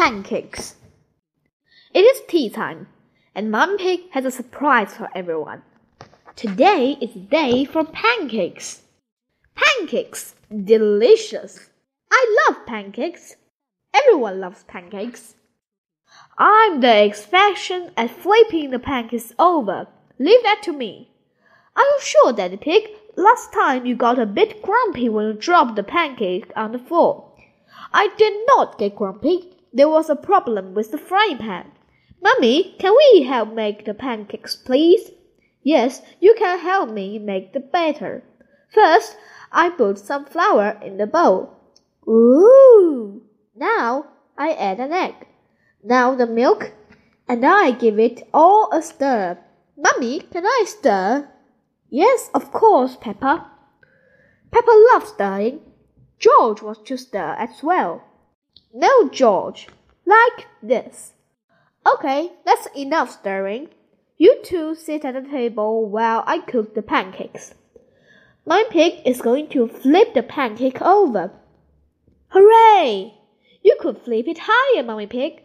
Pancakes. It is tea time, and Mum Pig has a surprise for everyone. Today is the day for pancakes. Pancakes! Delicious! I love pancakes. Everyone loves pancakes. I'm the expert at flipping the pancakes over. Leave that to me. Are you sure, Daddy Pig? Last time you got a bit grumpy when you dropped the pancake on the floor. I did not get grumpy. There was a problem with the frying pan. Mummy, can we help make the pancakes, please? Yes, you can help me make the batter. First, I put some flour in the bowl. Ooh! Now I add an egg. Now the milk, and I give it all a stir. Mummy, can I stir? Yes, of course, Peppa. Peppa loves stirring. George wants to stir as well. No, George. Like this. Okay, that's enough stirring. You two sit at the table while I cook the pancakes. Mummy Pig is going to flip the pancake over. Hooray! You could flip it higher, Mummy Pig.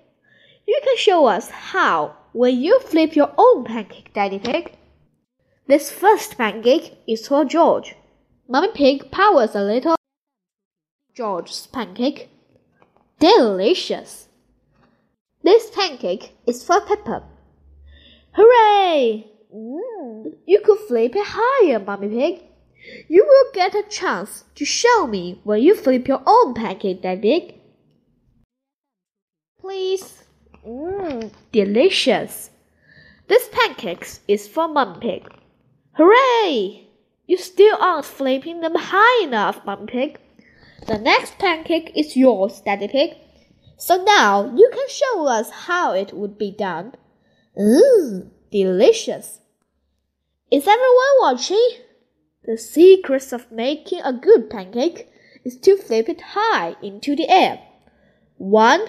You can show us how when you flip your own pancake, Daddy Pig. This first pancake is for George. Mummy Pig powers a little George's pancake. Delicious! This pancake is for Peppa. Hooray! Mm, you could flip it higher, Mummy Pig. You will get a chance to show me when you flip your own pancake, Daddy Pig. Please. Mmm, delicious. This pancake is for Mum Pig. Hooray! You still aren't flipping them high enough, Mum Pig. The next pancake is yours, Daddy Pig. So now you can show us how it would be done. Mmm, delicious. Is everyone watching? The secret of making a good pancake is to flip it high into the air. One,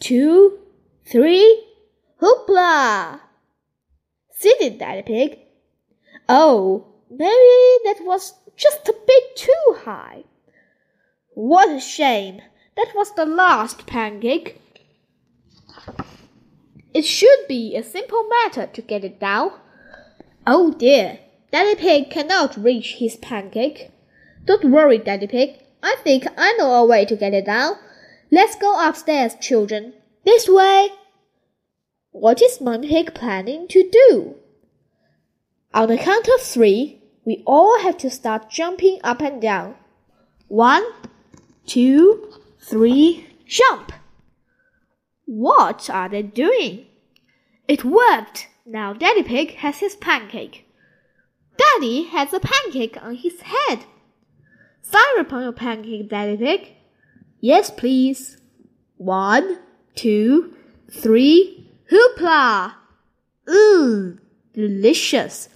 two, three, hoopla! See it, Daddy Pig? Oh, maybe that was just a bit too high. What a shame! That was the last pancake. It should be a simple matter to get it down. Oh dear, Daddy Pig cannot reach his pancake. Don't worry, Daddy Pig. I think I know a way to get it down. Let's go upstairs, children. This way. What is Mummy Pig planning to do? On the count of three, we all have to start jumping up and down. One, two, three, jump! What are they doing? It worked! Now Daddy Pig has his pancake. Daddy has a pancake on his head. Fire upon your pancake, Daddy Pig. Yes, please. One, two, three, hoopla! Mmm, delicious.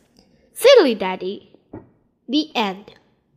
Silly Daddy. The end.